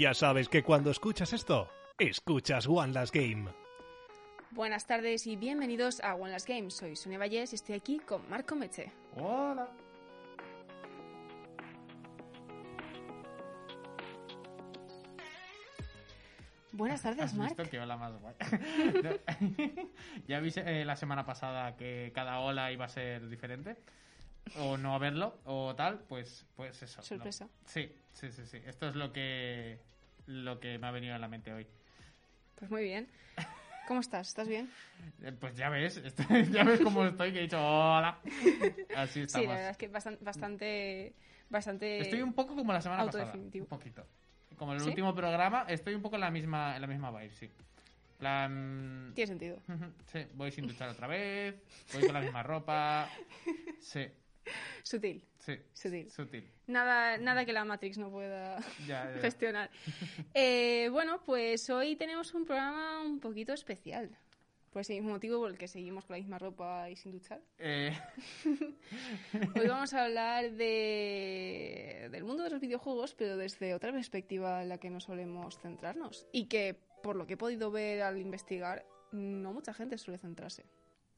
Ya sabes que cuando escuchas esto, escuchas One Last Game. Buenas tardes y bienvenidos a One Last Game. Soy Sonia Vallés y estoy aquí con Marco Meche. Hola. Buenas tardes, ¿Has Marc. visto que hola más guay? ya vi eh, la semana pasada que cada ola iba a ser diferente. O no haberlo, o tal, pues, pues eso. ¿no? Sorpresa. Sí, sí, sí, sí. Esto es lo que, lo que me ha venido a la mente hoy. Pues muy bien. ¿Cómo estás? ¿Estás bien? Eh, Pues ya ves, estoy- ya ves cómo estoy, que he dicho hola. Así Sí, estamos. la verdad es que bastan- bastante, bastante... Estoy un poco como la semana pasada. Un poquito. Como el ¿Sí? último programa, estoy un poco en la misma, en la misma vibe, sí. Plan... Tiene sentido. Sí, voy sin duchar otra vez, voy con la misma ropa. Sí, Sutil, sí. sutil. Sutil. Nada, nada que la Matrix no pueda Ya, ya. gestionar. Eh, bueno, pues hoy tenemos un programa un poquito especial. Por ese mismo motivo por el que seguimos con la misma ropa y sin duchar. Eh, Hoy vamos a hablar de, del mundo de los videojuegos, pero desde otra perspectiva en la que no solemos centrarnos. Y que, por lo que he podido ver al investigar, no mucha gente suele centrarse.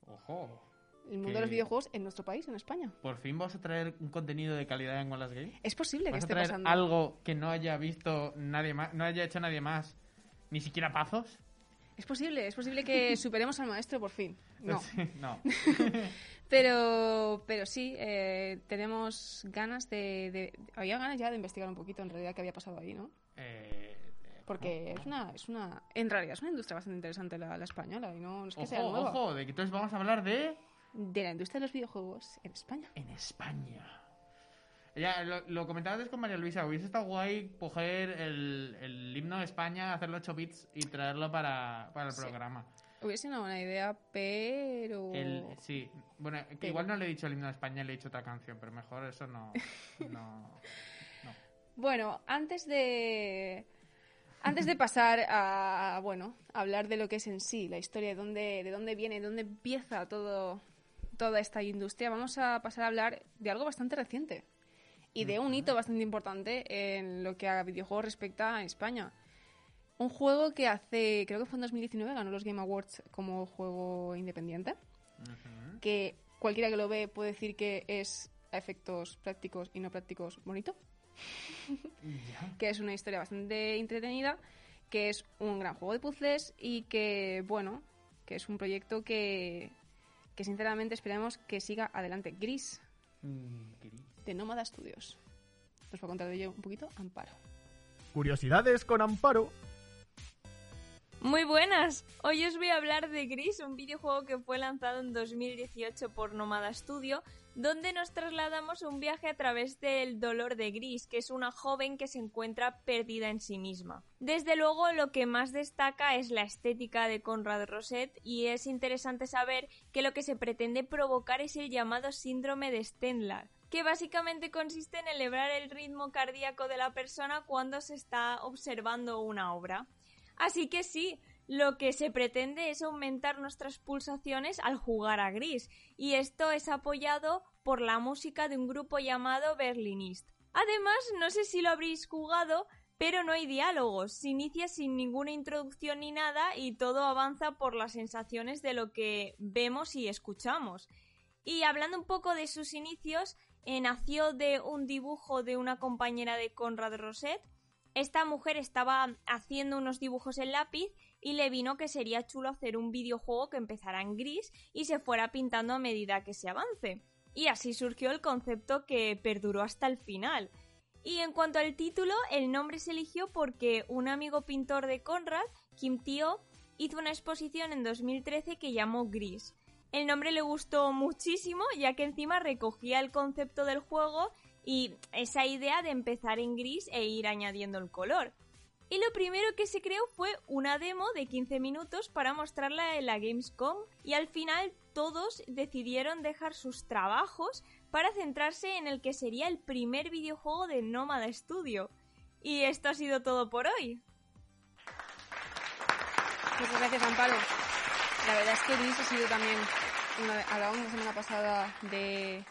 ojo. El mundo de los videojuegos en nuestro país, en España. Por fin vas a traer un contenido de calidad en Wallace Game. Es posible que ¿Vas a esté traer pasando. algo que no haya visto nadie más, no haya hecho nadie más, ni siquiera Pazos? Es posible, es posible que superemos al maestro por fin. No. Sí, no. Pero, pero sí, eh, tenemos ganas de, de- Había ganas ya de investigar un poquito en realidad qué había pasado ahí, ¿no? Eh, eh, Porque es una, es una... En realidad es una industria bastante interesante la, la española y no, no es que sea nueva. ojo, de que entonces vamos a hablar de... De la industria de los videojuegos en España. En España. Ya, lo, lo comentaba antes con María Luisa, hubiese estado guay coger el, el himno de España, hacerlo 8 bits y traerlo para, para el Sí. programa. Hubiese sido una buena idea, pero... El, sí, bueno, Pero- igual no le he dicho el himno de España, le he dicho otra canción, pero mejor eso no... no, no. Bueno, antes de... Antes de pasar a, bueno, a hablar de lo que es en sí, la historia, de dónde, de dónde viene, de dónde empieza todo, toda esta industria, vamos a pasar a hablar de algo bastante reciente y de un hito bastante importante en lo que a videojuegos respecta a España. Un juego que hace, creo que fue en 2019, ganó los Game Awards como juego independiente, que cualquiera que lo ve puede decir que es a efectos prácticos y no prácticos bonito. Que es una historia bastante entretenida, que es un gran juego de puzzles y que, bueno, que es un proyecto que, que sinceramente esperamos que siga adelante. Gris, Mm, querido. de Nómada Studios. Os va a contar de ello un poquito Amparo. Curiosidades con Amparo. Muy buenas. Hoy os voy a hablar de Gris, un videojuego que fue lanzado en 2018 por Nomada Studio, donde nos trasladamos un viaje a través del dolor de Gris, que es una joven que se encuentra perdida en sí misma. Desde luego, lo que más destaca es la estética de Conrad Roset y es interesante saber que lo que se pretende provocar es el llamado síndrome de Stendhal, que básicamente consiste en elevar el ritmo cardíaco de la persona cuando se está observando una obra. Así que sí, lo que se pretende es aumentar nuestras pulsaciones al jugar a gris, y esto es apoyado por la música de un grupo llamado Berlinist. Además, no sé si lo habréis jugado, pero no hay diálogos, se inicia sin ninguna introducción ni nada y todo avanza por las sensaciones de lo que vemos y escuchamos. Y hablando un poco de sus inicios, eh, nació de un dibujo de una compañera de Conrad Roset, esta mujer estaba haciendo unos dibujos en lápiz y le vino que sería chulo hacer un videojuego que empezara en gris y se fuera pintando a medida que se avance. Y así surgió el concepto que perduró hasta el final. Y en cuanto al título, el nombre se eligió porque un amigo pintor de Conrad, Kim Tio, hizo una exposición en 2013 que llamó Gris. El nombre le gustó muchísimo ya que encima recogía el concepto del juego y esa idea de empezar en gris e ir añadiendo el color. Y lo primero que se creó fue una demo de 15 minutos para mostrarla en la Gamescom y al final todos decidieron dejar sus trabajos para centrarse en el que sería el primer videojuego de Nómada Studio. Y esto ha sido todo por hoy. Muchas gracias, Amparo. La verdad es que Gris ha sido también... Hablábamos la semana pasada de,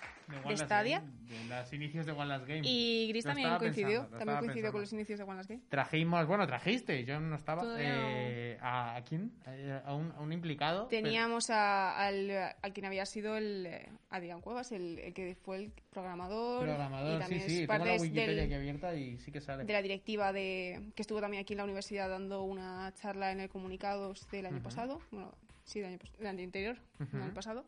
De Stadia. Game, de los inicios de One Last Game. Y Gris Lo también coincidió. pensando, también coincidió pensando. con los inicios de One Last Game. Trajimos, bueno, trajiste, yo no estaba. Eh, ¿a, a quién? Eh, ¿A un, a un implicado? Teníamos a, al, a quien había sido el Adrián Cuevas, el, el que fue el programador. Pero y programador, sí, también sí. es Tengo la parte Wikipedia del- aquí abierta y sí que sale. de la directiva de que estuvo también aquí en la universidad dando una charla en el comunicados del año Ujú. pasado bueno sí del año, del año anterior no Ujú. del pasado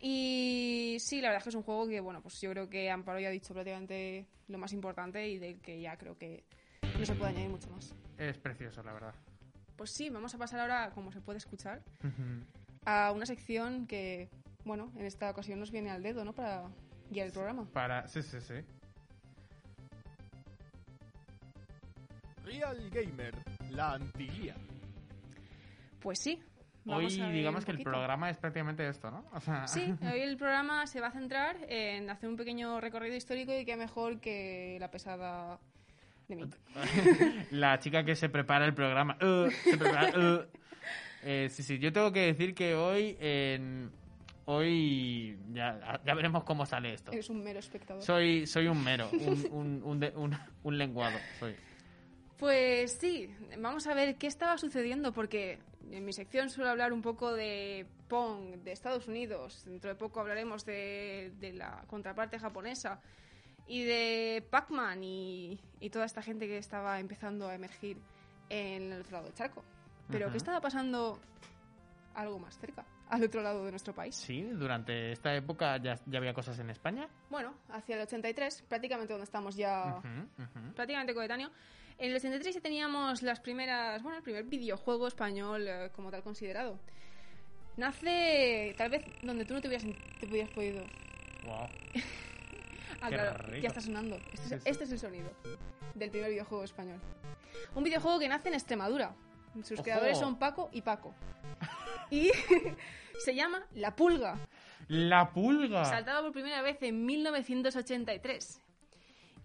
y sí la verdad es que es un juego que bueno pues yo creo que Amparo ya ha dicho prácticamente lo más importante y del que ya creo que no se puede añadir mucho más Es precioso, la verdad. pues sí vamos a pasar ahora como se puede escuchar a una sección que bueno en esta ocasión nos viene al dedo no para guiar el programa Para... Sí, sí, sí. Real Gamer, la antiguía. pues sí vamos ver digamos que el programa es prácticamente esto, ¿no? O sea, Sí, hoy el programa se va a centrar en hacer un pequeño recorrido histórico y qué mejor que la pesada de mí. la chica que se prepara el programa. uh, se prepara, uh. Eh, sí, sí, yo tengo que decir que hoy, en- hoy ya, ya veremos cómo sale esto. Eres un mero espectador. Soy, soy un mero, un, un, un, de- un- un lenguado. Soy. Pues sí, vamos a ver qué estaba sucediendo porque en mi sección suelo hablar un poco de Pong, de Estados Unidos, dentro de poco hablaremos de, de la contraparte japonesa y de Pac-Man y, y toda esta gente que estaba empezando a emergir en el otro lado del charco. Pero Ujú. ¿qué estaba pasando algo más cerca, al otro lado de nuestro país? Sí, durante esta época ya, ya había cosas en España. Bueno, hacia el 83, prácticamente donde estamos ya Ujú, ujú. prácticamente coetáneo. En el 83 ya teníamos las primeras, bueno, el primer videojuego español eh, como tal considerado. Nace tal vez donde tú no te hubieras, te hubieras podido. Guau. Ah, Qué claro, rico. ya está sonando. Este, es- Sí, sí. este es el sonido del primer videojuego español. Un videojuego que nace en Extremadura. Sus Ojo. creadores son Paco y Paco. Y se llama La Pulga. La pulga. Saltaba por primera vez en 1983.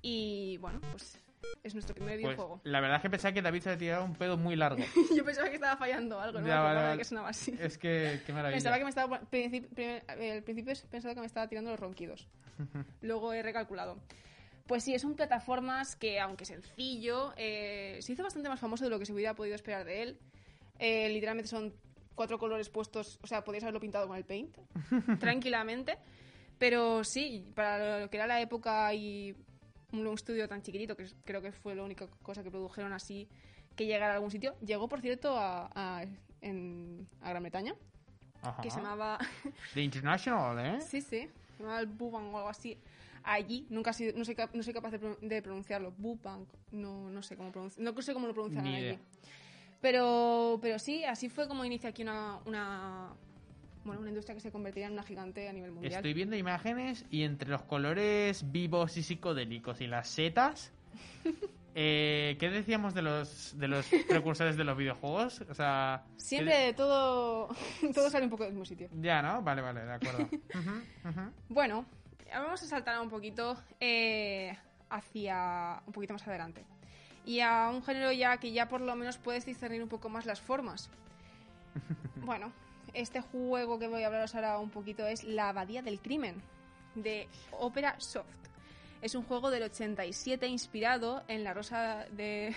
Y bueno, pues es nuestro primer Pues, videojuego. la verdad es que pensaba que David se había tirado un pedo muy largo. Yo pensaba que estaba fallando algo, no Ya, vale, vale. que sonaba así. Es que, qué maravilla. Pensaba que me estaba... primer- al principio he pensado que me estaba tirando los ronquidos. Luego he recalculado. Pues sí, es un plataformas que, aunque sencillo, eh, se hizo bastante más famoso de lo que se hubiera podido esperar de él. Eh, literalmente son cuatro colores puestos, o sea, podías haberlo pintado con el paint, tranquilamente. Pero sí, para lo que era la época y un un estudio tan chiquitito, que creo que fue la única cosa que produjeron así que llegara a algún sitio, llegó, por cierto, a, a- en- a Gran Bretaña, Ajá. que se llamaba... The International, ¿eh? Sí, sí. Se llamaba el Bubang o algo así. Allí, nunca he sido, no, soy, no soy capaz de, de pronunciarlo. Bubang. No, no sé cómo pronunci- No sé cómo lo pronuncian allí. Pero, pero sí, así fue como inicia aquí una, una, bueno, una industria que se convertiría en una gigante a nivel mundial. Estoy viendo imágenes y entre los colores vivos y psicodélicos y las setas. eh, ¿Qué decíamos de los, de los precursores de los videojuegos? O sea. ¿qué Siempre todo, todo sale un poco del mismo sitio. de- Ya, ¿no? Vale, vale, de acuerdo. Ujú, ujú. Bueno, ahora vamos a saltar un poquito eh, hacia un poquito más adelante. Y a un género ya que ya por lo menos puedes discernir un poco más las formas. Bueno, este juego que voy a hablaros ahora un poquito es La Abadía del Crimen, de Opera Soft. Es un juego del 87 inspirado en La Rosa de...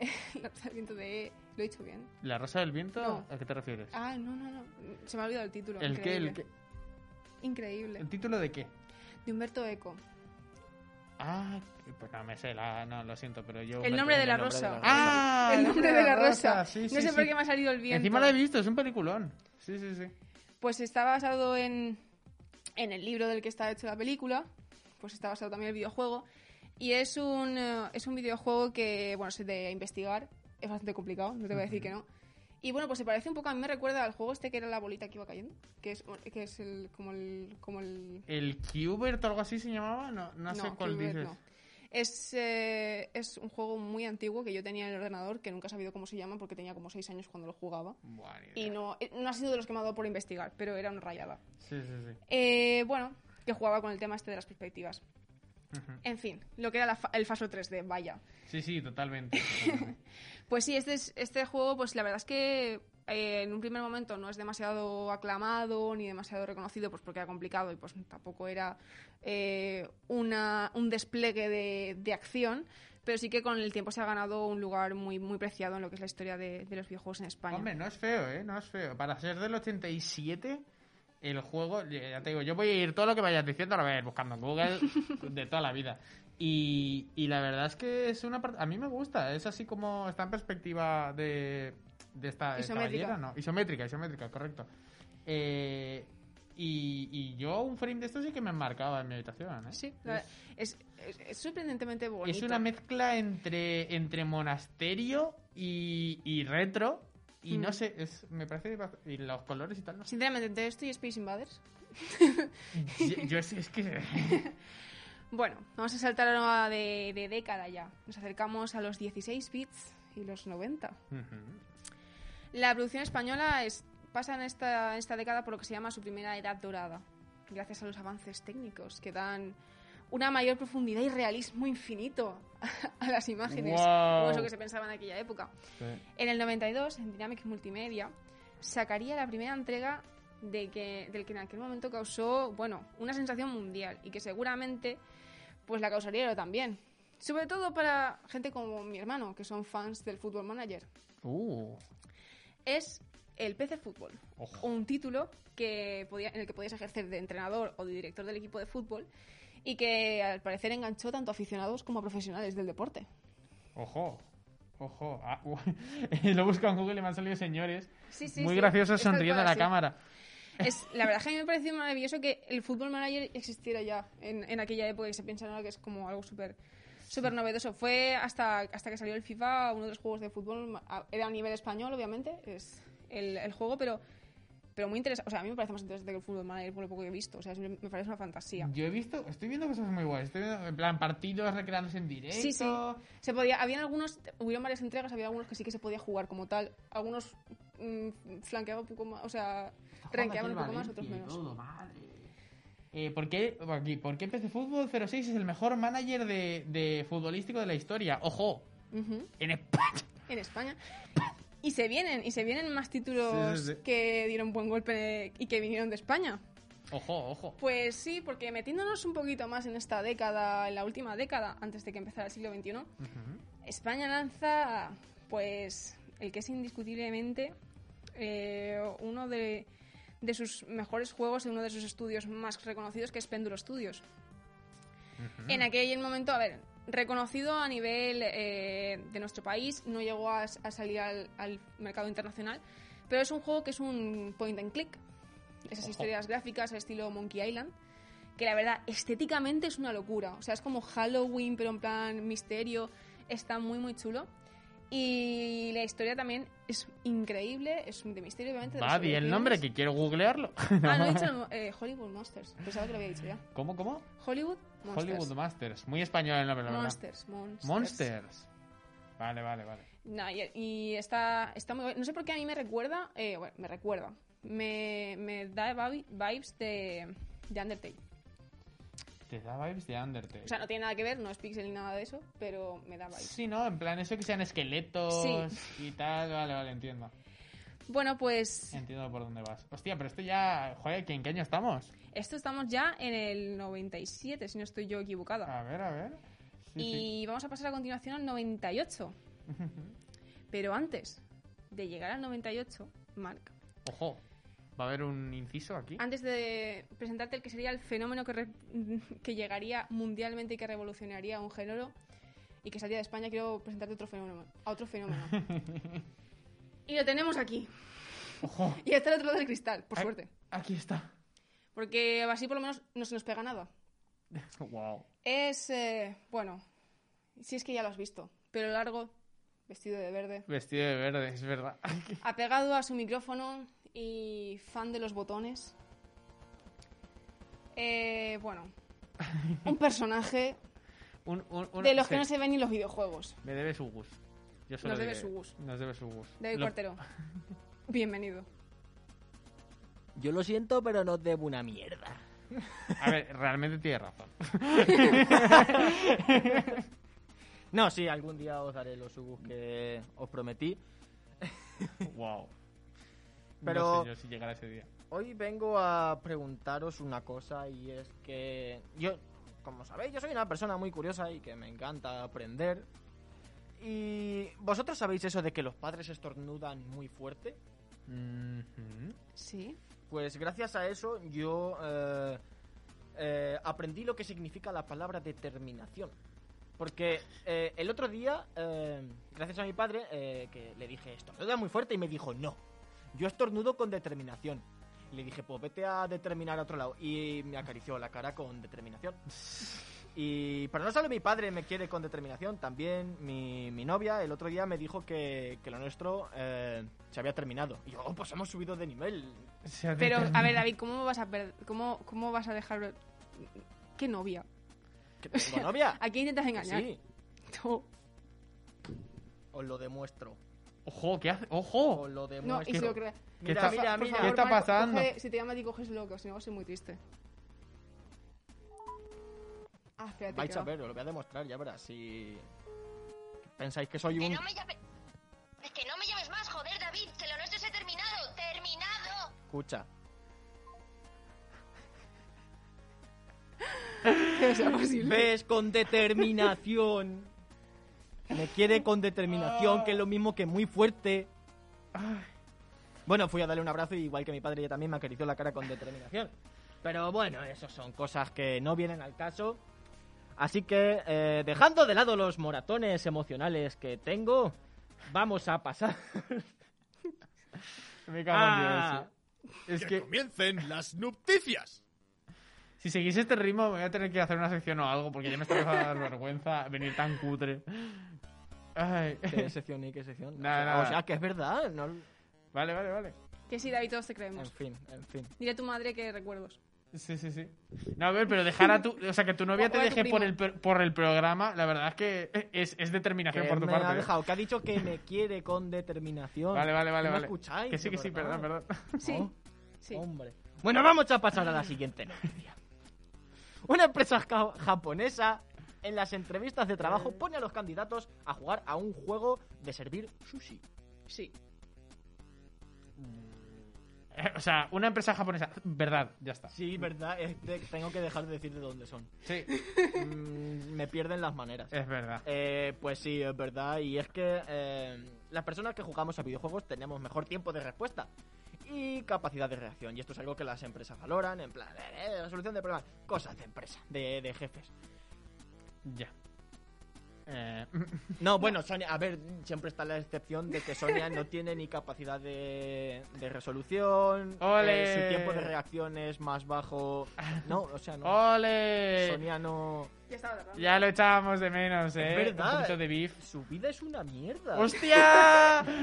la Rosa del Viento de... ¿Lo he dicho bien? ¿La Rosa del Viento? No. ¿A qué te refieres? Ah, no, no, no. Se me ha olvidado el título. ¿El qué? ¿El increíble. qué? Increíble. ¿El título de qué? De Humberto Eco. Ah, pues no me sé, la, no, lo siento, pero yo... El nombre de la rosa. Ah, el nombre de la rosa. Sí, no sí, sé sí. por qué me ha salido el viento. Encima lo he visto, es un peliculón. Sí, sí, sí. Pues está basado en, en el libro del que está hecho la película. Pues está basado también en el videojuego. Y es un, eh, es un videojuego que, bueno, es de investigar. Es bastante complicado, no te voy a decir que no. Y bueno, pues se parece un poco, a mí me recuerda al juego este que era la bolita que iba cayendo. Que es, que es el, como el... Como el ¿El Qbert o algo así se llamaba? No, no, sé cuál Qbert dices. no. Es, eh, es un juego muy antiguo que yo tenía en el ordenador, que nunca he sabido cómo se llama porque tenía como 6 años cuando lo jugaba. Y no, eh, no ha sido de los que me ha dado por investigar, pero era una rayada. Sí, sí, sí. Eh, bueno, que jugaba con el tema este de las perspectivas. En fin, lo que era la fa- el Faso 3D, vaya. Sí, sí, totalmente. totalmente. Pues sí, este, es- este juego, pues la verdad es que eh, en un primer momento no es demasiado aclamado ni demasiado reconocido, pues porque era complicado y pues tampoco era eh, una, un despliegue de, de acción, pero sí que con el tiempo se ha ganado un lugar muy, muy preciado en lo que es la historia de, de los videojuegos en España. Hombre, no es feo, ¿eh? No es feo. Para ser del 87, el juego, ya te digo, yo voy a ir todo lo que vayas diciendo, a ver, buscando en Google de toda la vida. Y, y la verdad es que es una parte... A mí me gusta, es así como está en perspectiva de, de esta Isométrica. ¿no? Isométrica, isométrica, correcto. Eh, y, y yo un frame de esto sí que me marcaba en mi habitación, ¿eh? Sí, es, es- es sorprendentemente bonito. Es una mezcla entre, entre monasterio y, y retro. Y no Mm. sé, es, me parece... Y los colores y tal, no. Sinceramente, entre esto y Space Invaders. Yo, es que... Bueno, vamos a saltar ahora de, de década ya. Nos acercamos a los 16 bits y los 90. La producción española es, pasa en esta, esta década por lo que se llama su primera edad dorada, gracias a los avances técnicos que dan una mayor profundidad y realismo infinito a las imágenes, Guau. como eso que se pensaba en aquella época. En el 92, en Dynamic Multimedia, sacaría la primera entrega de que, del que en aquel momento causó, bueno, una sensación mundial y que seguramente pues la causaría yo también. Sobre todo para gente como mi hermano, que son fans del Football Manager. Uh, Es el PC Fútbol, ojo. un título que podía, en el que podías ejercer de entrenador o de director del equipo de fútbol y que al parecer enganchó tanto a aficionados como a profesionales del deporte. Ojo. Ojo. Ah, uh, lo busco en Google y me han salido señores. Sí, sí, muy sí, graciosos sonriendo a la cámara. Es, la verdad es que a mí me pareció maravilloso que el Football Manager existiera ya en, en aquella época y se piensa ahora que es como algo súper súper novedoso. Fue hasta, hasta que salió el FIFA, uno de los juegos de fútbol, era a nivel español, obviamente, es el, el juego, pero, pero muy interesante. O sea, a mí me parece más interesante que el Football Manager por lo poco que he visto. O sea, me parece una fantasía. Yo he visto, estoy viendo cosas muy guays. Estoy viendo, en plan, partidos recreándose en directo. Sí, sí. Se podía, habían algunos, hubieron varias entregas, había algunos que sí que se podía jugar como tal. Algunos mm, flanqueaban un poco más, o sea, rankeaban un poco más, otros menos. Todo, madre. Eh, ¿por, qué, aquí, ¿Por qué PC Fútbol 06 es el mejor manager de, de futbolístico de la historia? ¡Ojo! En España. en España. Y se vienen, y se vienen más títulos Sí, sí, sí. que dieron buen golpe y que vinieron de España. Ojo, ojo. Pues sí, porque metiéndonos un poquito más en esta década, en la última década, antes de que empezara el siglo XXI. España lanza, pues, el que es indiscutiblemente eh, uno de, de sus mejores juegos en uno de sus estudios más reconocidos, que es Péndulo Studios. Ujú. En aquel momento, a ver, reconocido a nivel eh, de nuestro país, no llegó a, a salir al, al mercado internacional, pero es un juego que es un point and click. Esas Ojo. historias gráficas al estilo Monkey Island, que la verdad, estéticamente es una locura. O sea, es como Halloween, pero en plan misterio. Está muy, muy chulo. Y la historia también es increíble, es de misterio, obviamente. de Va, di el nombre, que quiero googlearlo. Ah, no he dicho eh, Hollywood Monsters. Pensaba que lo había dicho ya. ¿Cómo, cómo? Hollywood Monsters. Hollywood Masters. Muy español el nombre, la verdad. Monsters, Monsters. Monsters. Vale, vale, vale. Nah, y, y está, está muy. No sé por qué a mí me recuerda. eh, bueno, me recuerda. Me, me da vi- vibes de, de Undertale. Te da vibes de Undertale. O sea, no tiene nada que ver, no es pixel ni nada de eso, pero me da vibes. Sí, ¿no? En plan, eso que sean esqueletos y tal. Vale, vale, entiendo. Bueno, pues Entiendo por dónde vas. Hostia, pero esto ya... Joder, ¿que ¿en qué año estamos? esto estamos ya en el 97, si no estoy yo equivocada. A ver, a ver. Sí, y vamos a pasar a continuación al 98. Pero antes de llegar al 98, Mark. Ojo. ¿Va a haber un inciso aquí? antes de presentarte el que sería el fenómeno que, re- que llegaría mundialmente y que revolucionaría un género y que salía de España, quiero presentarte otro fenómeno, a otro fenómeno. y lo tenemos aquí. Ojo. Y está al otro lado del cristal, por Ay. suerte. Aquí está. Porque así por lo menos no se nos pega nada. wow. Es, eh, bueno, si es que ya lo has visto, pero largo, vestido de verde, Vestido de verde, es verdad. apegado a su micrófono y fan de los botones. Eh, bueno, un personaje Un- un- un- de los que sí. no se ven ni los videojuegos. Me debe su gus. Yo solo Nos debe diré- su gus. Nos debe su gus. David Lo- Cuartero, bienvenido. Yo lo siento, pero no debo una mierda. A ver, realmente tiene razón. No, sí, algún día os daré los subus que os prometí. wow. Pero- No sé yo si llegará ese día. Hoy vengo a preguntaros una cosa y es que yo, como sabéis, yo soy una persona muy curiosa y que me encanta aprender. Y vosotros sabéis eso de que los padres estornudan muy fuerte. Sí. Pues gracias a eso yo eh, eh, aprendí lo que significa la palabra determinación. Porque eh, el otro día, eh, gracias a mi padre, eh, que le dije estornuda muy fuerte y me dijo no. Yo estornudo con determinación. Y le dije, pues vete a determinar a otro lado. Y me acarició la cara con determinación. Y pero no solo mi padre me quiere con determinación, también mi, mi novia el otro día me dijo que, que lo nuestro eh, se había terminado. Y yo, oh, pues hemos subido de nivel. Pero, a ver, David, ¿cómo vas a per- cómo, cómo vas a dejar qué novia? ¿Que tengo novia? ¿A quién intentas engañar? Sí, No, os lo demuestro. Ojo, ¿qué hace? ¡Ojo! Lo no, y si lo. ¿Qué Mira, está- mira, mira. favor, ¿Qué está pasando? coge- si te llama a ti, coges loco, si no, soy muy triste. Ah, espérate. Vais que a va. ver, os lo voy a demostrar, ya verás. Si pensáis que soy Que un... no me llame... Que no me llames más, joder, David, que lo nuestro se ha terminado. ¡Terminado! Escucha, Que sea posible. ves con determinación. Me quiere con determinación, que es lo mismo que muy fuerte. Bueno, fui a darle un abrazo y igual que mi padre ella también me acarició la cara con determinación. Pero bueno, eso son cosas que no vienen al caso. Así que, eh, dejando de lado los moratones emocionales que tengo, vamos a pasar Me cago en Ah. Dios. sí. Es que que comiencen las nupticias. Si seguís este ritmo me voy a tener que hacer una sección o algo porque ya me está empezando a dar vergüenza venir tan cutre. Ay. ¿Qué sección y qué sección? Nada, o, sea, nada. o sea, que es verdad. no- Vale, vale, vale. Que sí, David, todos te En creemos. fin, en fin. Dile a tu madre que recuerdos. Sí, sí, sí. No, a ver, pero dejar a tu... O sea, que tu novia te deje por el, por el programa, la verdad es que es, es determinación Que por tu me parte. ha ¿eh? dejado, que ha dicho que me quiere con determinación. Vale, vale, vale. ¿No me vale. escucháis? Que sí, que sí, perdón, perdón. Sí, Oh, sí. Hombre. Bueno, vamos a pasar a la siguiente noticia. Una empresa ja- japonesa en las entrevistas de trabajo pone a los candidatos a jugar a un juego de servir sushi. Sí. Eh, O sea, una empresa japonesa. Verdad, ya está. Sí, verdad, tengo que dejar de decir de dónde son. Sí, Mm, me pierden las maneras. es verdad. Eh, pues sí, es verdad. Y es que eh, las personas que jugamos a videojuegos tenemos mejor tiempo de respuesta y capacidad de reacción. Y esto es algo que las empresas valoran, en plan, eh, eh, la solución de problemas, cosas de empresa, de, de jefes. Ya. Eh, No, bueno, Sonia, a ver, siempre está la excepción de que Sonia no tiene ni capacidad de, de resolución, ¡Ole! eh, su tiempo de reacción es más bajo. No, o sea, no. ¡Ole! Sonia no. Ya estaba tardando. Ya lo echábamos de menos, ¿eh? Es verdad. Un poquito de beef. Su vida es una mierda. ¡Hostia!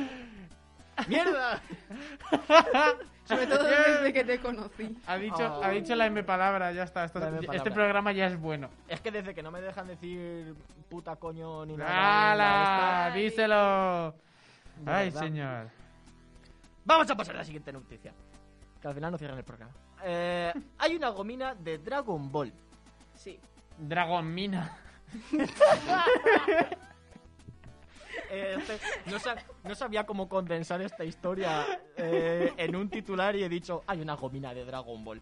¡Mierda! Sobre todo desde que te conocí. Ha dicho, Oh. ha dicho la M palabra, ya está. Esto- La M este programa ya es bueno. Es que desde que no me dejan decir puta coño ni nada. ¡Hala! Ay. ¡Díselo! De ¡Ay, verdad. señor! Vamos a pasar a la siguiente noticia. Que al final no cierran el programa. Eh, hay una gomina de Dragon Ball. Sí. Dragon Mina. Eh, este- no, sa- no sabía cómo condensar esta historia eh, en un titular y he dicho, hay una gomina de Dragon Ball.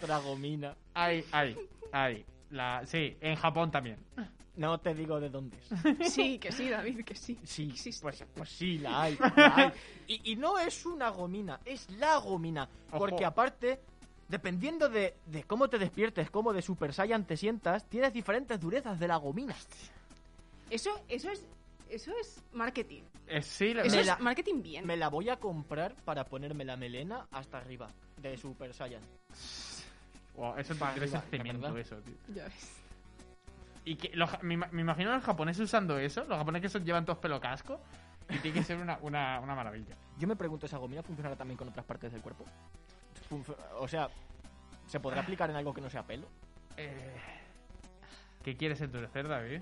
Dragomina. Ay, ay, ay. La, sí, en Japón también. No te digo de dónde es. Sí, que sí, David, que sí. Sí, Existe. pues, pues sí, la hay. la hay. Y, y no es una gomina, es la gomina. Ojo. Porque aparte, dependiendo de, de cómo te despiertes, cómo de Super Saiyan te sientas, tienes diferentes durezas de la gomina. Eso, eso es. Eso es marketing. Eh, sí, la Eso es la- marketing bien. Me la voy a comprar para ponerme la melena hasta arriba de Super Saiyan. Wow, eso Para de cemento, verdad. eso, tío. Ya ves. Y que los ja- me, ima- me imagino a los japoneses usando eso. Los japoneses que llevan todos pelo casco. Y tiene que ser una, una, una maravilla. Yo me pregunto, ¿esa gomina funcionará también con otras partes del cuerpo? O sea, ¿se podrá aplicar en algo que no sea pelo? Eh, ¿Qué quieres endurecer, David?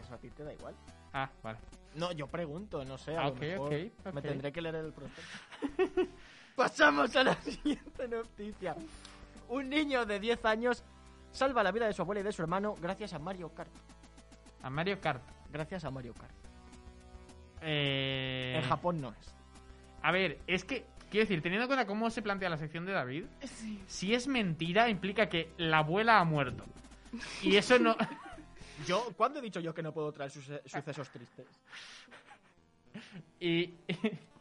Eso a ti te da igual. Ah, vale. No, yo pregunto, no sé. A Ah, lo ok, mejor ok, ok. Me tendré que leer el prospecto. Pasamos a la siguiente noticia. Un niño de 10 años salva la vida de su abuela y de su hermano gracias a Mario Kart. A Mario Kart. Gracias a Mario Kart. Eh, En Japón no es. A ver, es que, quiero decir, teniendo en cuenta cómo se plantea la sección de David, si es mentira, implica que la abuela ha muerto. Y eso no. Yo, ¿cuándo he dicho yo que no puedo traer suce- sucesos tristes? y.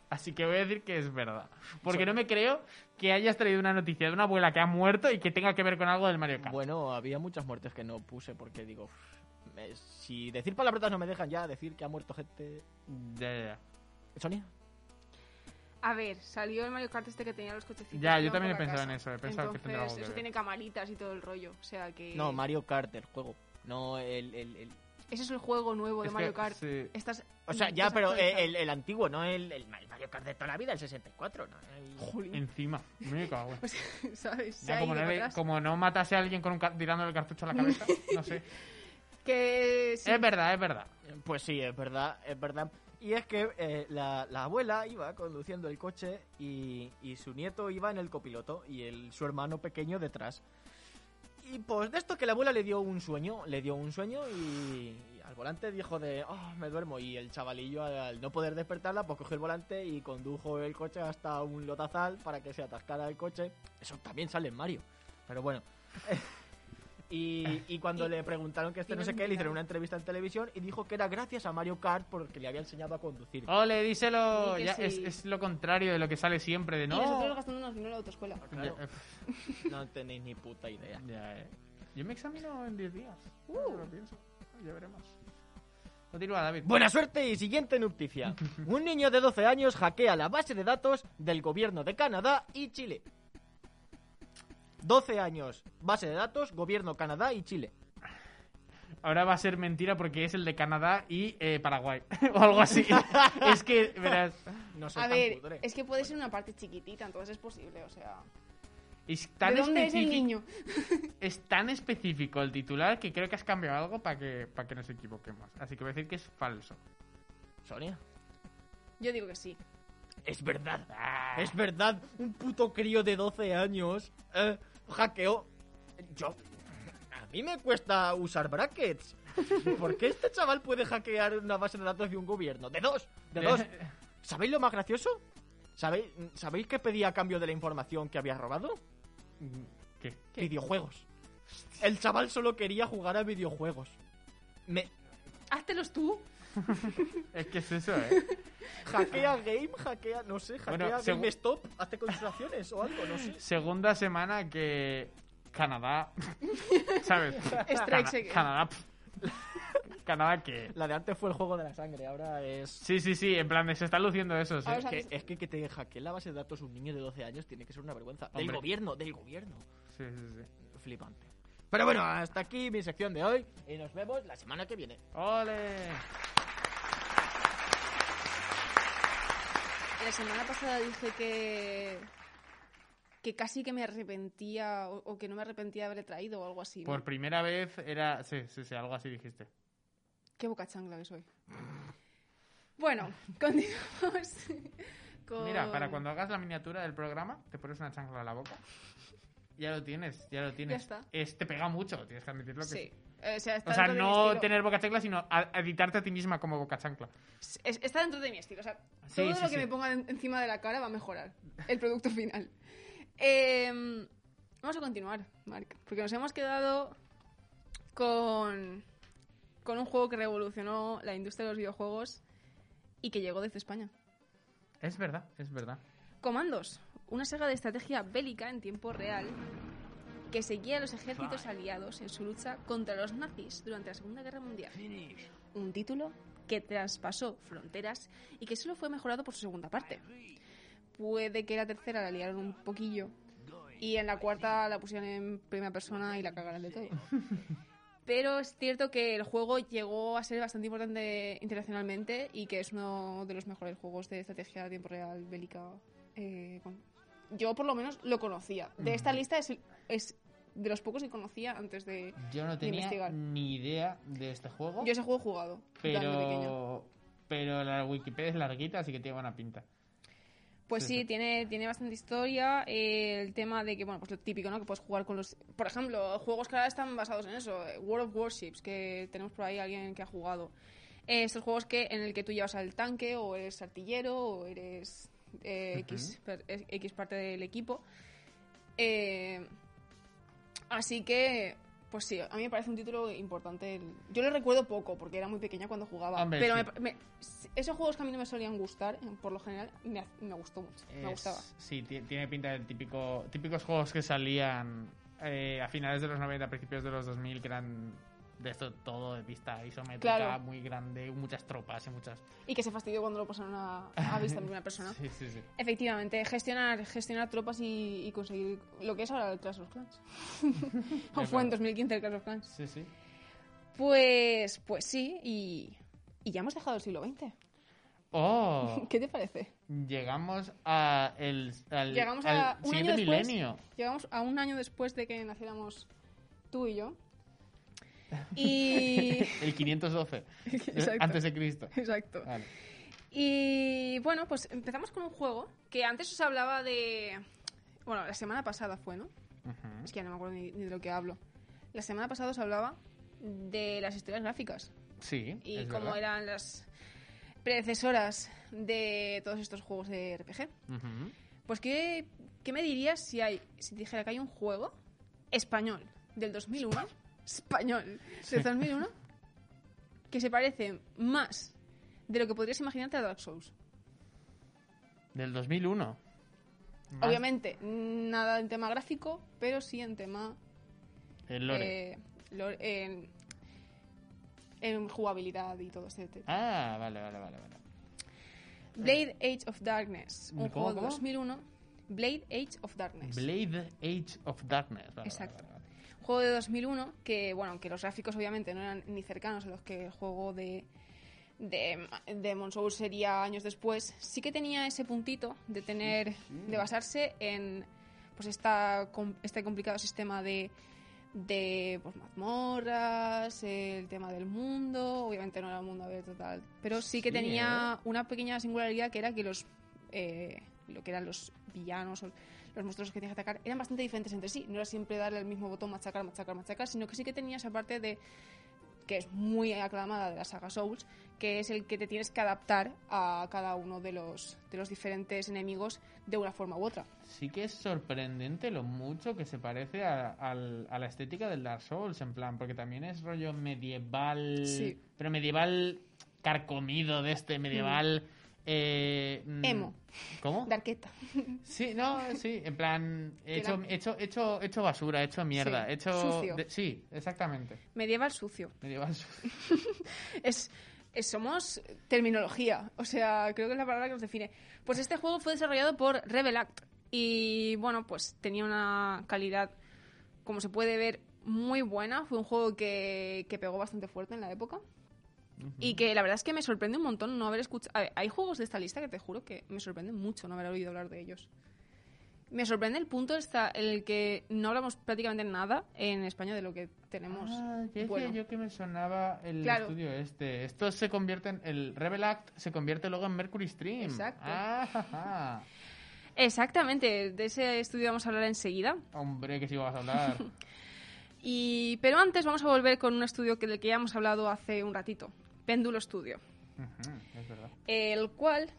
Así que voy a decir que es verdad. Porque no me creo que hayas traído una noticia de una abuela que ha muerto y que tenga que ver con algo del Mario Kart. Bueno, había muchas muertes que no puse porque digo, "Uf, me- si decir palabrotas no me dejan ya, decir que ha muerto gente. Ya, ya, ya. Sonia. A ver, salió el Mario Kart este que tenía los cochecitos. Ya, que yo iban también he por la pensado en casa. eso, he pensado que tendría Entonces, algo que eso ver. tiene camaritas y todo el rollo. O sea que. No, Mario Kart, el juego. No, el. el- el- Ese es el juego nuevo de Es Mario que, Kart. sí. Estás O sea, ya, pero desactualizado. el, el antiguo, no el, el Mario Kart de toda la vida, el 64, ¿no? Jolín. Encima. Me cago Pues, ¿sabes? Ya, como, no le- como no matase a alguien con un ca- tirándole el cartucho a la cabeza, no sé. Que sí. Es verdad, es verdad. Pues sí, es verdad, es verdad. Y es que eh, la, la abuela iba conduciendo el coche y, y su nieto iba en el copiloto y el, su hermano pequeño detrás. Y pues de esto que la abuela le dio un sueño, le dio un sueño y, al volante dijo de, oh, me duermo. Y el chavalillo al, al no poder despertarla, pues cogió el volante y condujo el coche hasta un lotazal para que se atascara el coche. Eso también sale en Mario. Pero bueno. Y, y cuando Y- le preguntaron que este no no sé qué, le hicieron una entrevista en televisión y dijo que era gracias a Mario Kart porque le había enseñado a conducir. Ole, díselo. Ya, sí. es, es lo contrario de lo que sale siempre de Y nosotros no. gastándonos dinero en la autoescuela. Claro. Eh, No tenéis ni puta idea. ya, eh. Yo me examino en 10 días. Uh. Lo pienso. Ya veremos. Continúa, David. Buena suerte y siguiente noticia. Un niño de 12 años hackea la base de datos del gobierno de Canadá y Chile. 12 años, base de datos, gobierno Canadá y Chile. Ahora va a ser mentira porque es el de Canadá y eh, Paraguay. o algo así. es que, verás. No sé A tan ver, cutre. es que puede ser una parte chiquitita, entonces es posible, o sea... Es tan, ¿De dónde es el específico- niño? es tan específico el titular que creo que has cambiado algo para que, para que nos equivoquemos. Así que voy a decir que es falso. Sonia. Yo digo que sí. Es verdad. Ah. Es verdad. Un puto crío de 12 años eh, hackeó. Yo. A mí me cuesta usar brackets. ¿Por qué este chaval puede hackear una base de datos de un gobierno? De dos. De dos. ¿Sabéis lo más gracioso? ¿Sabéis, ¿Sabéis qué pedía a cambio de la información que había robado? ¿Qué? ¿Qué? Videojuegos. El chaval solo quería jugar a videojuegos. Me Háztelos tú. Es que es eso, ¿eh? hackea game, hackea, no sé, hackea Bueno, GameStop, hazte constelaciones o algo, no sé. Segunda semana que Canadá, ¿sabes? Cana-. Canadá. Canadá que... La de antes fue el juego de la sangre, ahora es... Sí, sí, sí, en plan, de se está luciendo eso, sí. Es- Que- es que que te hackee la base de datos un niño de 12 años tiene que ser una vergüenza. Del gobierno, del gobierno. Sí, sí, sí. Flipante. Pero bueno, hasta aquí mi sección de hoy y nos vemos la semana que viene. ¡Ole! La semana pasada dije que... Que casi que me arrepentía, o, o que no me arrepentía de haberle traído o algo así. ¿no? Por primera vez era... Sí, sí, sí, algo así dijiste. Qué boca changla que soy. Bueno, continuamos con... Mira, para cuando hagas la miniatura del programa, te pones una chancla en la boca. Ya lo tienes, ya lo tienes. está. Es, te pega mucho, tienes que admitirlo que Sí. Eh, o sea, está O no tener boca chancla, sino a- editarte a ti misma como boca chancla. Es- está dentro de mi estilo. O sea, Sí, todo sí, lo que me ponga en- encima de la cara va a mejorar el producto final. Eh, vamos a continuar, Marc, porque nos hemos quedado con, con un juego que revolucionó la industria de los videojuegos y que llegó desde España. Es verdad, es verdad. Comandos, una saga de estrategia bélica en tiempo real que seguía a los ejércitos aliados en su lucha contra los nazis durante la Segunda Guerra Mundial. Un título que traspasó fronteras y que solo fue mejorado por su segunda parte. Puede que la tercera la liaron un poquillo y en la cuarta la pusieron en primera persona y la cagaran de todo. Pero es cierto que el juego llegó a ser bastante importante internacionalmente y que es uno de los mejores juegos de estrategia a tiempo real bélica. eh, con- Yo por lo menos lo conocía. De esta lista es, es de los pocos que conocía antes de... Yo no tenía investigar. ni idea de este juego, Yo ese juego he jugado. pero pero la Wikipedia es larguita, así que tiene buena pinta. Pues Sí, sí, sí. Tiene, tiene bastante historia. eh, el tema de que, bueno, pues lo típico, ¿no? Que puedes jugar con los. Por ejemplo, juegos que ahora están basados en eso. eh, World of Warships, que tenemos por ahí alguien que ha jugado. Eh, estos juegos que en el que tú llevas al tanque o eres artillero o eres eh, eh, X parte del equipo. Eh, así que, pues sí, a mí me parece un título importante. Yo lo recuerdo poco porque era muy pequeña cuando jugaba. Hombre, pero sí. me- me- esos juegos que a mí no me solían gustar, por lo general, me, me gustó mucho. Me gustaba. Sí, ti- tiene pinta de típico, típicos juegos que salían eh, a finales de los 90, principios de los 2000, que eran de esto todo de vista isométrica, Claro. muy grande, muchas tropas y muchas... Y que se fastidió cuando lo pasaron a, a vista en primera persona. Sí, sí, sí. Efectivamente, gestionar, gestionar tropas y, y conseguir lo que es ahora el Clash of Clans. o fue en verdad. 2015 el Clash of Clans. Sí, sí. Pues, pues sí, y, y ya hemos dejado el siglo XX. ¡Oh! ¿Qué te parece? Llegamos a el, al, Llegamos al a un año después. milenio. Llegamos a un año después de que naciéramos tú y yo. Y... El 512. Exacto. Antes de Cristo. Exacto. Vale. Y bueno, pues empezamos con un juego que antes os hablaba de... Bueno, la semana pasada fue, ¿no? Es que ya no me acuerdo ni, ni de lo que hablo. La semana pasada os hablaba de las historias gráficas Sí, y es cómo verdad. eran las predecesoras de todos estos juegos de RPG. Pues, ¿qué, qué me dirías si hay si te dijera que hay un juego español del 2001, español del 2001, que se parece más de lo que podrías imaginarte a Dark Souls? Del 2001. Más Obviamente, nada en tema gráfico, pero sí en tema El lore. eh, lore- en, en jugabilidad y todo este tema. Ah, vale, vale, vale. vale. Blade Age of Darkness, un ¿Cómo, juego de cómo? 2001. Blade Age of Darkness. Blade Age of Darkness. Vale, Exacto. vale, vale. Juego de 2001 que, bueno, aunque los gráficos obviamente no eran ni cercanos a los que el juego de de Demon Souls sería años después, sí que tenía ese puntito de tener, de basarse en pues esta, este complicado sistema de de pues, mazmorras, el tema del mundo, obviamente no era un mundo abierto tal, pero sí que tenía una pequeña singularidad que era que los eh, lo que eran los villanos los monstruos que tenías que atacar eran bastante diferentes entre sí. No era siempre darle el mismo botón, machacar, machacar, machacar, sino que sí que tenía esa parte de que es muy aclamada de la saga Souls, que es el que te tienes que adaptar a cada uno de los, de los diferentes enemigos de una forma u otra. Sí que es sorprendente lo mucho que se parece a, la estética del Dark Souls, en plan, porque también es rollo medieval, Sí. pero medieval carcomido de este, medieval... eh, mm, Emo. ¿Cómo? Darketa. Sí, no, sí, en plan, hecho, hecho, hecho, hecho basura, hecho mierda, Sí, hecho... sucio. de- sí, exactamente. Medieval sucio. Medieval Es, es- somos terminología, o sea, creo que es la palabra que nos define. Pues este juego fue desarrollado por Rebel Act y bueno, pues tenía una calidad, como se puede ver, muy buena. Fue un juego que, que pegó bastante fuerte en la época. Y que la verdad es que me sorprende un montón no haber escuchado... Hay juegos de esta lista que te juro que me sorprende mucho no haber oído hablar de ellos. Me sorprende el punto esta, en el que no hablamos prácticamente nada en España de lo que tenemos. Ah, decía bueno. yo que me sonaba el Claro. estudio este. Esto se convierte en... El Rebel Act se convierte luego en Mercury Stream. Exacto. Ah, ja, ja. Exactamente, de ese estudio vamos a hablar enseguida. Hombre, que sí vas a hablar. Y, pero antes vamos a volver con un estudio que, del que ya hemos hablado hace un ratito, Péndulo Studio, Ujú, es verdad. el cual,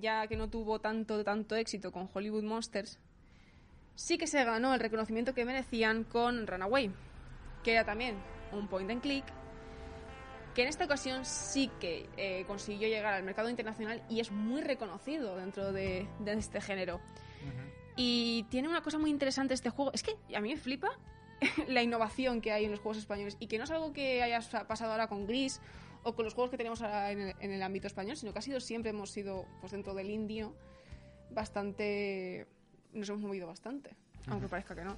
ya que no tuvo tanto, tanto éxito con Hollywood Monsters, sí que se ganó el reconocimiento que merecían con Runaway, que era también un point and click, que en esta ocasión sí que eh, consiguió llegar al mercado internacional y es muy reconocido dentro de, de este género. Ujú. Y tiene una cosa muy interesante este juego. Es que a mí me flipa la innovación que hay en los juegos españoles. Y que no es algo que haya sa- pasado ahora con Gris o con los juegos que tenemos ahora en el, en el ámbito español, sino que ha sido siempre, hemos sido, pues dentro del indio, bastante. Nos hemos movido bastante. Aunque parezca que no.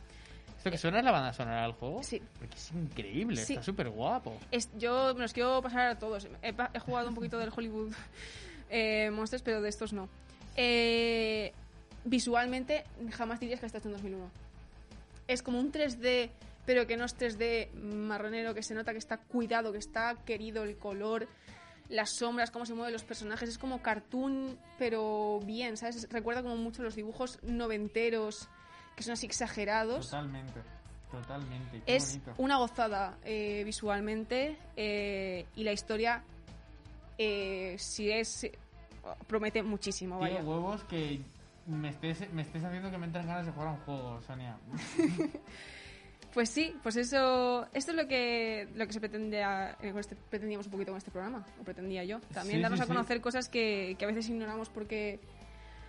¿Esto que suena es la banda sonora del juego? Sí. Porque es increíble, Sí. está súper guapo. Es- yo me los quiero pasar a todos. He, jugado un poquito del Hollywood eh, Monsters, pero de estos no. Eh, visualmente, jamás dirías que está hecho en 2001. Es como un 3D, pero que no es 3D marronero, que se nota que está cuidado, que está querido el color, las sombras, cómo se mueven los personajes. Es como cartoon, pero bien, ¿sabes? Recuerda como mucho los dibujos noventeros, que son así exagerados. Totalmente, totalmente. Qué Es bonito. una gozada eh, visualmente eh, y la historia eh, si es... promete muchísimo, vaya. huevos que me estés, me estés haciendo que me entren ganas de jugar a un juego, Sonia. Pues sí, pues eso, esto es lo que, lo que se pretende a- eh, este- pretendíamos un poquito con este programa, o pretendía yo. También Sí, darnos sí, a sí. conocer cosas que, que a veces ignoramos porque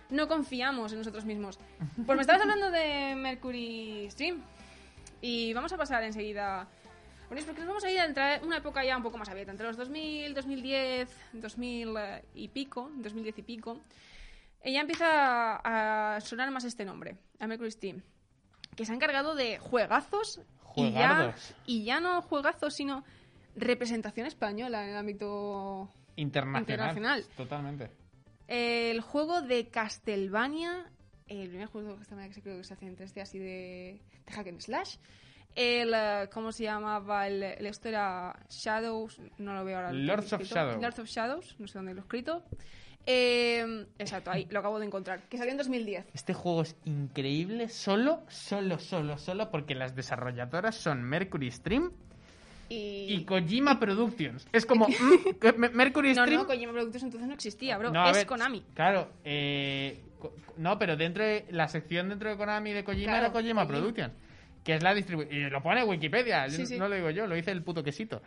no confiamos en nosotros mismos. Pues me estabas hablando de Mercury Stream y vamos a pasar enseguida... Bueno, es porque nos vamos a ir a entrar en una época ya un poco más abierta, entre los 2000, 2010, 2000 eh, y pico, 2010 y pico. Y ya empieza a sonar más este nombre, a Mercury Steam, que se ha encargado de juegazos y ya, y ya no juegazos, sino representación española en el ámbito... Internacional. Internacional. Totalmente. El juego de Castlevania, el primer juego de Castlevania que se creo que se hace en 3D así de, de hack and slash. El, eh, ¿cómo se llamaba? El, el esto era Shadows, no lo veo ahora. lo Lords of escrito. Shadow. Lords of Shadows, no sé dónde lo he escrito. Eh, exacto, ahí lo acabo de encontrar. Que salió en 2010. Este juego es increíble solo, solo, solo, solo porque las desarrolladoras son Mercury Stream Y, y Kojima Productions. Es como mm, Mercury no, Stream. no, Kojima Productions entonces no existía, bro. No, a es ver, Konami. Claro, eh, no, pero dentro de la sección dentro de Konami de Kojima Claro, era Kojima Kojima. Productions, que es la distribución. Y lo pone Wikipedia, yo Sí, sí. no lo digo yo, lo dice el puto quesito.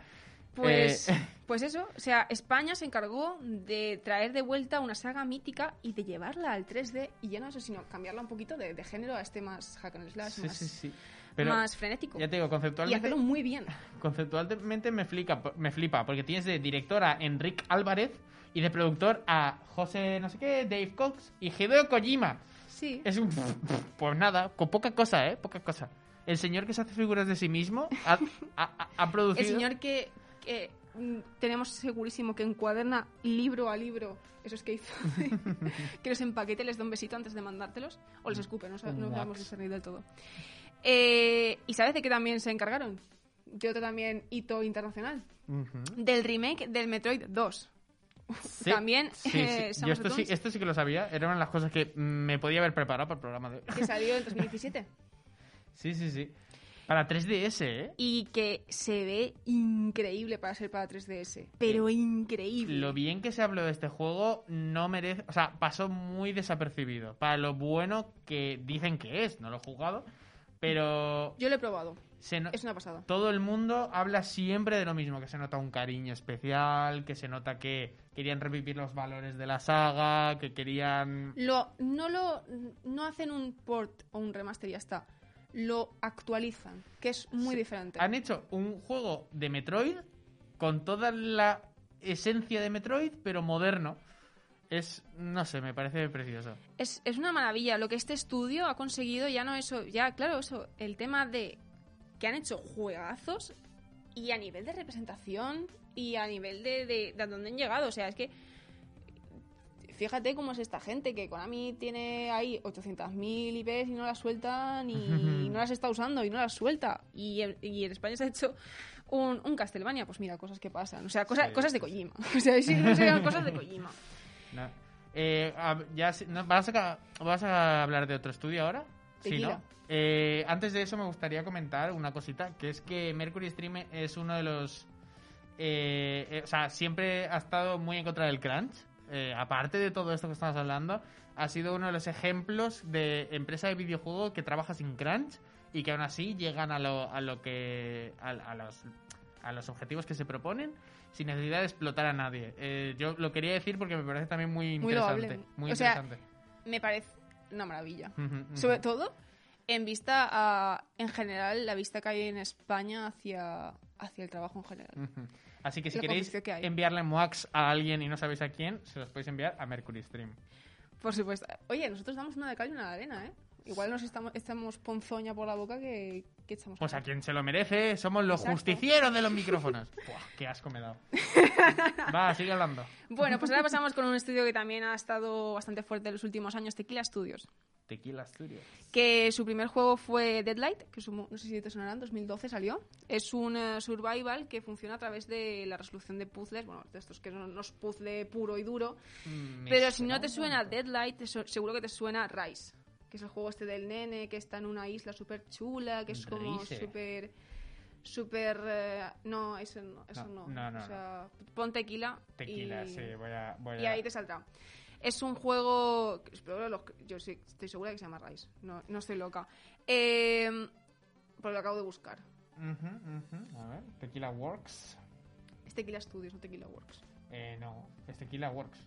Pues, Eh, pues eso, o sea, España se encargó de traer de vuelta una saga mítica y de llevarla al 3D y ya no eso, sino cambiarla un poquito de, de género a este más hack and slash, sí, más, sí, sí. Pero más frenético. ya te digo, Y conceptualmente, hacerlo muy bien. conceptualmente me, flica, me flipa, porque tienes de director a Enrique Álvarez y de productor a José no sé qué, Dave Cox y Hideo Kojima. Sí. Es un... Pues nada, con poca cosa, ¿eh? Poca cosa. El señor que se hace figuras de sí mismo ha, ha- ha producido... El señor que, que, mm, tenemos segurísimo que encuaderna libro a libro esos que hizo, que los empaquete les da un besito antes de mandártelos, o les escupe, no, no sabemos wax. discernir del todo. Eh, ¿Y sabes de qué también se encargaron? De otro también hito internacional. Ujú. Del remake del Metroid 2. Sí, También, sí, sí. eh, Yo esto sí, esto sí que lo sabía. Era una de las cosas que me podía haber preparado para el programa de hoy. que salió en 2017 Sí, sí, sí. Para 3DS, ¿eh? y que se ve increíble para ser para 3DS, pero increíble. Lo bien que se habló de este juego no merece... O sea, pasó muy desapercibido. Para lo bueno que dicen que es. No lo he jugado. Pero... Yo lo he probado, se no- es una pasada. Todo el mundo habla siempre de lo mismo, que se nota un cariño especial, que se nota que querían revivir los valores de la saga, que querían... Lo, no lo no hacen un port o un remaster y ya está. Lo actualizan, que es muy diferente. Han hecho un juego de Metroid con toda la esencia de Metroid, pero moderno. Es, no sé, me parece precioso. Es, es una maravilla. Lo que este estudio ha conseguido ya no eso, ya claro, eso, el tema de que han hecho juegazos y a nivel de representación y a nivel de, de, de a dónde han llegado. O sea, es que fíjate cómo es esta gente, que Konami tiene ahí 800.000 IPs y no las sueltan y no las está usando y no las suelta. Y, en- y en España se ha hecho un, un Castlevania. Pues mira, cosas que pasan. O sea, cosas, Sí. cosas de Kojima. O sea, sí, no sean cosas de Kojima. No. Eh, ya, no, ¿vas, a, ca- ¿Vas a hablar de otro estudio ahora? Sí. ¿no? Eh, antes de eso me gustaría comentar una cosita, que es que Mercury Stream es uno de los... eh, eh, o sea, siempre ha estado muy en contra del crunch. Eh, aparte de todo esto que estamos hablando, ha sido uno de los ejemplos de empresa de videojuego que trabaja sin crunch y que aún así llegan a lo, a lo que... a, a los, a los objetivos que se proponen sin necesidad de explotar a nadie. Eh, yo lo quería decir porque me parece también muy interesante. Muy O sea. Me parece una maravilla. Sobre todo en vista a, en general, la vista que hay en España hacia, hacia el trabajo en general. Así que si queréis que enviarle MOAX a alguien y no sabéis a quién, se los podéis enviar a Mercury Stream. Por supuesto. Oye, nosotros damos una de cal y una de arena, ¿eh? Igual nos estamos, estamos ponzoña por la boca que, que echamos. Pues a quien se lo merece, somos los Exacto. justicieros de los micrófonos. Buah, qué asco me he dado. Va, sigue hablando. Bueno, pues ahora pasamos con un estudio que también ha estado bastante fuerte en los últimos años, Tequila Studios. Tequila Studios. Que su primer juego fue Deadlight, que sumo- no sé si te sonará, en 2012 salió. Es un eh, survival que funciona a través de la resolución de puzzles, bueno, de estos que no, no es puzzle puro y duro, Mm, Pero si no te suena. Deadlight, te seguro que te suena Rise. Que es el juego este del nene que está en una isla súper chula, que es como súper... Super... eh, no, eso no. Eso No, no, no, no, O sea, pon tequila. Tequila, y... sí, voy a... Voy Y a... ahí te saldrá. Es un juego. yo sí, estoy segura que se llama Rise. No, no estoy loca. Eh, lo acabo de buscar. A ver, Tequila Works. Es Tequila Studios, no Tequila Works. Eh, no, es Tequila Works.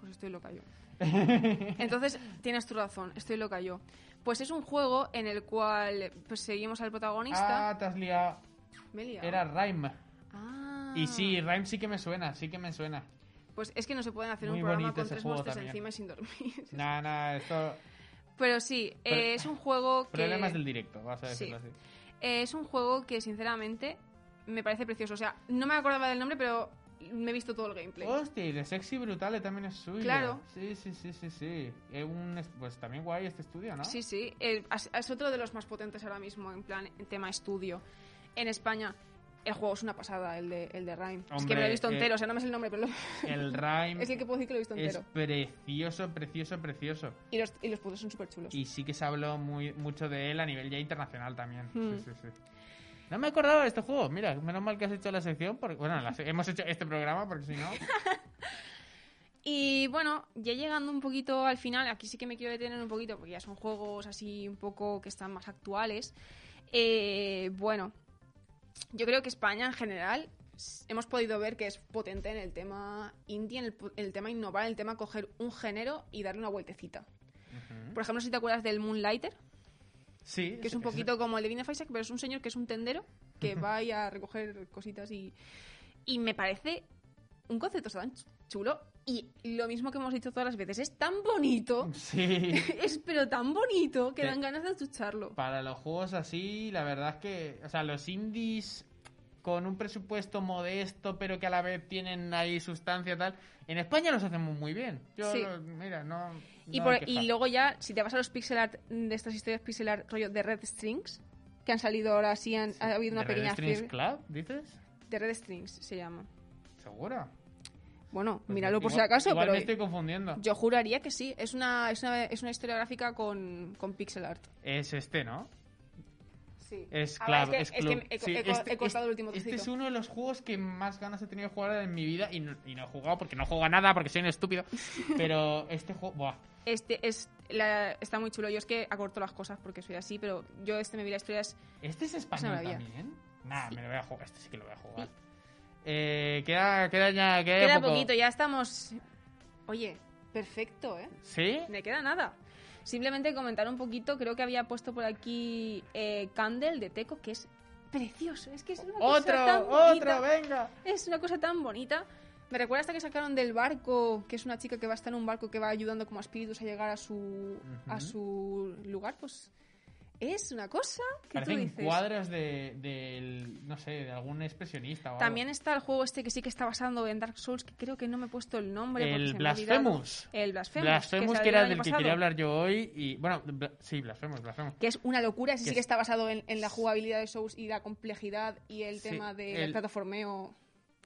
Pues estoy loca yo. Entonces, tienes tu razón, estoy loca yo. Pues es un juego en el cual pues, seguimos al protagonista. Ah, te has liado. Me he liado. Era Rhyme. Ah. Y sí, Rhyme sí que me suena, sí que me suena. Pues es que no se pueden hacer Muy un programa con tres monstruos también. encima y sin dormir. Nada, nada, esto... Pero sí, eh, Pero- es un juego que... Problemas del directo, vas a Sí. decirlo así. Eh, es un juego que, sinceramente, me parece precioso. O sea, no me acordaba del nombre, pero me he visto todo el gameplay. Hostia, y de Sexy Brutale también es suyo. Claro. Sí, sí, sí, sí, sí. Es un pues también guay este estudio, ¿no? Sí, sí. eh, es, es otro de los más potentes ahora mismo, en plan, en tema estudio. En España, el juego es una pasada, el de, el de Rhyme. es que me lo he visto eh, entero, o sea, no me sé el nombre, pero lo- El Rhyme es el que puedo decir que lo he visto es entero. precioso, precioso, precioso. Y los, y los puzzles son súper chulos. Y sí que se habló muy, mucho de él a nivel ya internacional también. Hmm. Sí, sí, sí. No me acordaba de este juego. Mira, menos mal que has hecho la sección. Porque, bueno, la hemos hecho este programa porque si no... Y bueno, ya llegando un poquito al final, aquí sí que me quiero detener un poquito, porque ya son juegos así un poco que están más actuales. Eh, bueno, yo creo que España en general hemos podido ver que es potente en el tema indie, en el, pu- en el tema innovar, en el tema coger un género y darle una vueltecita. Por ejemplo, si te acuerdas del Moonlighter, Sí. que es un poquito como el de Vin Isaac, pero es un señor que es un tendero que va ahí a recoger cositas y, y me parece un concepto tan ch- chulo y lo mismo que hemos dicho todas las veces, es tan bonito, Sí. es pero tan bonito que Sí. dan ganas de escucharlo. Para los juegos así, la verdad es que, o sea, los indies con un presupuesto modesto, pero que a la vez tienen ahí sustancia y tal, en España los hacemos muy bien. Yo, Sí. lo- mira, no. Y, no por- y luego ya, si te vas a los pixel art de estas historias pixel art rollo de Red Strings, que han salido ahora sí, han, ha habido una ¿De Red pequeña Strings fiebre. Club, dices? De Red Strings se llama. ¿Seguro? Bueno, Pues míralo por si acaso, igual pero me estoy confundiendo. yo juraría que sí. Es una, es una, es una historia gráfica con, con pixel art. Es este, ¿no? Sí. Es Ahora, Club. es que, es que he, Sí, he- he este- cortado este- el último Este trocito. es uno de los juegos que más ganas he tenido de jugar en mi vida y no, y no he jugado porque no juego a nada porque soy un estúpido. Pero este juego, buah, Este es la- está muy chulo. Yo es que acorto las cosas porque soy así, pero yo este me vi la historia es ¿Este es español también? Nah, me lo voy a jugar. Este sí que lo voy a jugar. Eh, queda, queda ya. Queda, queda poco. poquito, ya estamos. Oye, perfecto, ¿eh? ¿Sí? Me queda nada. Simplemente comentar un poquito, creo que había puesto por aquí eh, Candle de Teco, que es precioso. Es que es una cosa ¡Otro! tan bonita. ¡Otro! ¡Venga! Es una cosa tan bonita. Me recuerda hasta que sacaron del barco, que es una chica que va a estar en un barco que va ayudando como espíritus a llegar a su, a su lugar, pues es una cosa que tú Parecen dices. cuadros de, del, no sé, de algún expresionista o algo. También está el juego este que sí que está basado en Dark Souls, que creo que no me he puesto el nombre. El. Blasphemous. El Blasphemous. Blasphemous, que, salió era del que pasado. quería hablar yo hoy. Y, bueno, bla- sí, Blasphemous, Blasphemous. Que es una locura, ese Que sí que es- está basado en, en la jugabilidad de Souls y la complejidad y el Sí, tema del el- plataformeo.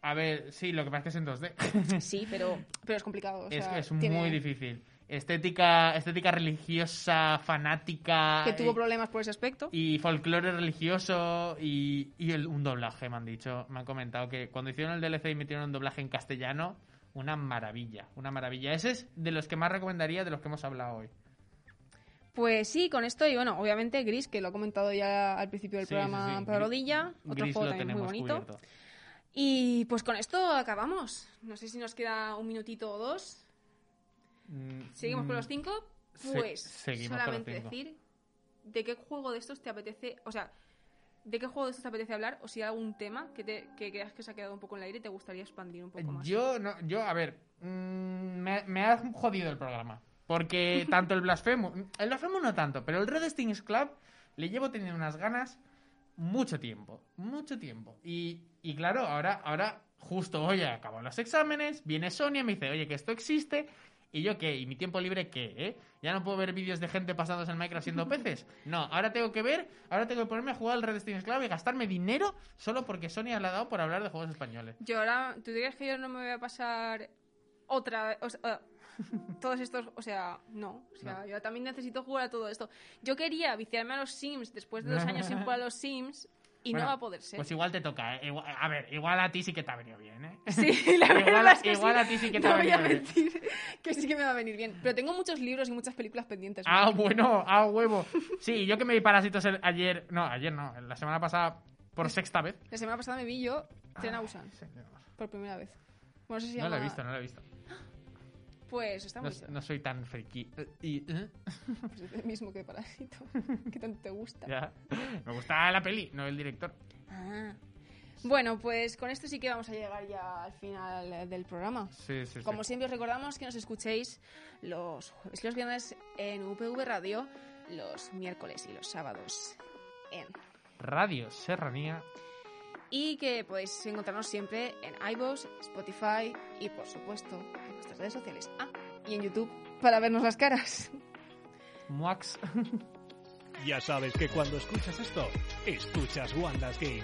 A ver, sí, lo que pasa es que es en 2D. Sí, pero, pero es complicado. o es sea, es tiene- muy difícil. Estética, estética religiosa, fanática. Que tuvo problemas por ese aspecto. Y folclore religioso y, y el- un doblaje, me han dicho. Me han comentado que cuando hicieron el DLC y metieron un doblaje en castellano, una maravilla, una maravilla. Ese es de los que más recomendaría de los que hemos hablado hoy. Pues sí, con esto y bueno, obviamente Gris, que lo he comentado ya al principio del Sí, programa sí, sí. para Gris- rodilla, otro juego también muy bonito. cubierto. Y pues con esto acabamos. No sé si nos queda un minutito o dos. Mm, ¿Seguimos con mm, los cinco? se- Pues solamente cinco. decir de qué juego de estos te apetece, o sea, de qué juego de estos te apetece hablar o si hay algún tema que, te, que creas que se ha quedado un poco en el aire y te gustaría expandir un poco más. Yo, no, yo, a ver, mm, me, me ha jodido el programa. Porque tanto el Blasphemous, el Blasphemous no tanto, pero el Red Stings Club le llevo teniendo unas ganas mucho tiempo, mucho tiempo. Y, y claro, ahora, ahora justo hoy acabo los exámenes, viene Sonia y me dice, oye, que esto existe. ¿Y yo qué? ¿Y mi tiempo libre qué? ¿Eh? ¿Ya no puedo ver vídeos de gente pasándose en Minecraft siendo peces? No, ahora tengo que ver, ahora tengo que ponerme a jugar al Red Stings Club y gastarme dinero solo porque Sonia le ha dado por hablar de juegos españoles. Yo ahora, ¿tú dirías que yo no me voy a pasar otra o sea, todos estos, o sea, no, o sea, No. yo también necesito jugar a todo esto. Yo quería viciarme a los Sims después de dos años sin jugar a los Sims y Bueno, no va a poder ser. Pues igual te toca, ¿eh? Igual- a ver, igual a ti sí que te ha venido bien, ¿eh? Sí, la verdad a- es que igual sí. a ti sí que te no va a voy a venir bien. que sí que me va a venir bien. Pero tengo muchos libros y muchas películas pendientes. Ah, bueno, ah, huevo. Sí, yo que me vi Parásitos el- ayer, no, ayer no, la semana pasada por sexta vez. La semana pasada me vi yo Tren a Busan, Señor. por primera vez. Bueno, no sé si se No llama... lo he visto, no lo he visto. Pues está No, chulo. no soy tan friki. Eh, Y, ¿eh? Pues es el mismo que Parásito. que tanto te gusta. Ya. Me gusta la peli, no el director. Ah. Bueno, pues con esto sí que vamos a llegar ya al final del programa. Sí, sí, sí. Como siempre os recordamos que nos escuchéis los jueves y los viernes en UPV Radio, los miércoles y los sábados en... Radio Serranía. Y que podéis encontrarnos siempre en iVoox, Spotify y por supuesto nuestras redes sociales. Ah, y en YouTube para vernos las caras. Muax. Ya sabes que cuando escuchas esto, escuchas Wanda's Game.